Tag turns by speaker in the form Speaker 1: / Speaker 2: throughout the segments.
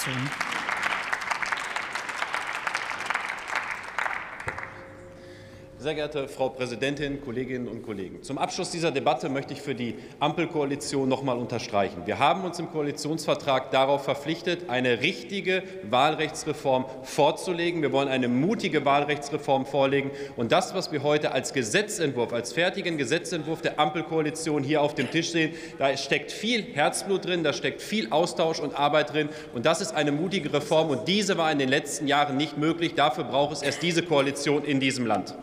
Speaker 1: Fraktion.
Speaker 2: Sehr geehrte Frau Präsidentin, Kolleginnen und Kollegen! Zum Abschluss dieser Debatte möchte ich für die Ampelkoalition noch einmal unterstreichen. Wir haben uns im Koalitionsvertrag darauf verpflichtet, eine richtige Wahlrechtsreform vorzulegen. Wir wollen eine mutige Wahlrechtsreform vorlegen. Und das, was wir heute als Gesetzentwurf, als fertigen Gesetzentwurf der Ampelkoalition hier auf dem Tisch sehen, da steckt viel Herzblut drin, da steckt viel Austausch und Arbeit drin. Und das ist eine mutige Reform. Und diese war in den letzten Jahren nicht möglich. Dafür braucht es erst diese Koalition in diesem Land.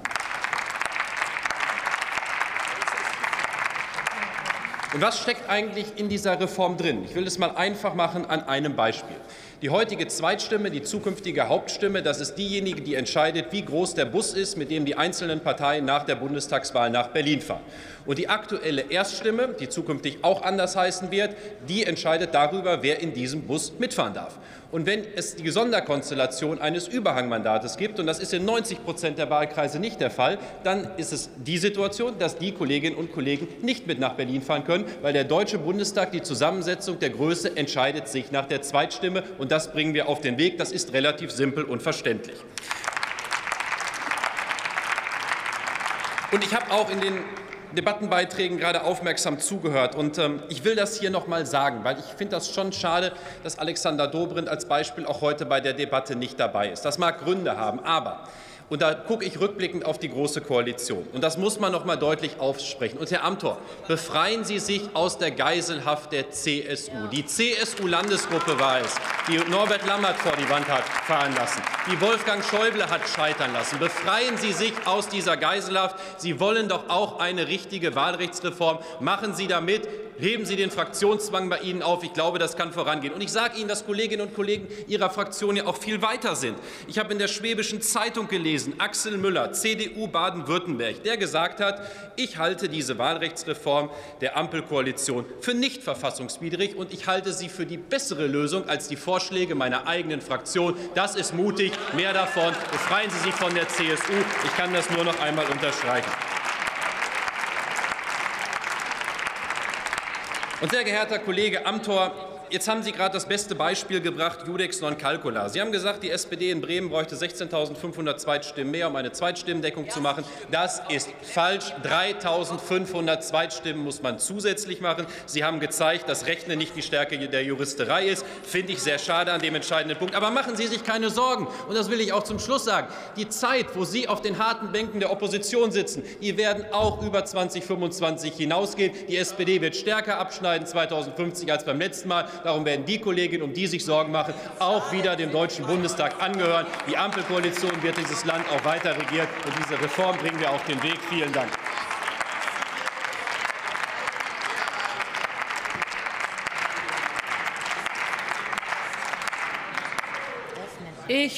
Speaker 2: Und was steckt eigentlich in dieser Reform drin? Ich will es mal einfach machen an einem Beispiel. Die heutige Zweitstimme, die zukünftige Hauptstimme, das ist diejenige, die entscheidet, wie groß der Bus ist, mit dem die einzelnen Parteien nach der Bundestagswahl nach Berlin fahren. Und die aktuelle Erststimme, die zukünftig auch anders heißen wird, die entscheidet darüber, wer in diesem Bus mitfahren darf. Und wenn es die Sonderkonstellation eines Überhangmandates gibt, und das ist in 90 Prozent der Wahlkreise nicht der Fall, dann ist es die Situation, dass die Kolleginnen und Kollegen nicht mit nach Berlin fahren können, weil der Deutsche Bundestag die Zusammensetzung der Größe entscheidet sich nach der Zweitstimme. Und das bringen wir auf den Weg. Das ist relativ simpel und verständlich. Und ich habe auch in den Debattenbeiträgen gerade aufmerksam zugehört. Und ähm, ich will das hier noch mal sagen, weil ich finde das schon schade, dass Alexander Dobrindt als Beispiel auch heute bei der Debatte nicht dabei ist. Das mag Gründe haben, aber und da gucke ich rückblickend auf die Große Koalition. Und das muss man noch mal deutlich aussprechen. Und Herr Amthor, befreien Sie sich aus der Geiselhaft der CSU. Die CSU-Landesgruppe war es, die Norbert Lammert vor die Wand hat fahren lassen, die Wolfgang Schäuble hat scheitern lassen. Befreien Sie sich aus dieser Geiselhaft. Sie wollen doch auch eine richtige Wahlrechtsreform. Machen Sie damit. Heben Sie den Fraktionszwang bei Ihnen auf. Ich glaube, das kann vorangehen. Und ich sage Ihnen, dass Kolleginnen und Kollegen Ihrer Fraktion ja auch viel weiter sind. Ich habe in der Schwäbischen Zeitung gelesen, Axel Müller, CDU Baden-Württemberg, der gesagt hat, ich halte diese Wahlrechtsreform der Ampelkoalition für nicht verfassungswidrig und ich halte sie für die bessere Lösung als die Vorschläge meiner eigenen Fraktion. Das ist mutig. Mehr davon. Befreien Sie sich von der CSU. Ich kann das nur noch einmal unterstreichen. Und sehr geehrter Kollege Amthor, jetzt haben Sie gerade das beste Beispiel gebracht, Judex non calcula. Sie haben gesagt, die SPD in Bremen bräuchte 16.500 Zweitstimmen mehr, um eine Zweitstimmendeckung zu machen. Das ist falsch. 3.500 Zweitstimmen muss man zusätzlich machen. Sie haben gezeigt, dass Rechnen nicht die Stärke der Juristerei ist. Finde ich sehr schade an dem entscheidenden Punkt. Aber machen Sie sich keine Sorgen. Und das will ich auch zum Schluss sagen. Die Zeit, wo Sie auf den harten Bänken der Opposition sitzen, die werden auch über 2025 hinausgehen. Die SPD wird stärker abschneiden 2050 als beim letzten Mal. Darum werden die Kolleginnen, um die sich Sorgen machen, auch wieder dem Deutschen Bundestag angehören. Die Ampelkoalition wird dieses Land auch weiter regieren. Und diese Reform bringen wir auf den Weg. Vielen Dank.
Speaker 1: Ich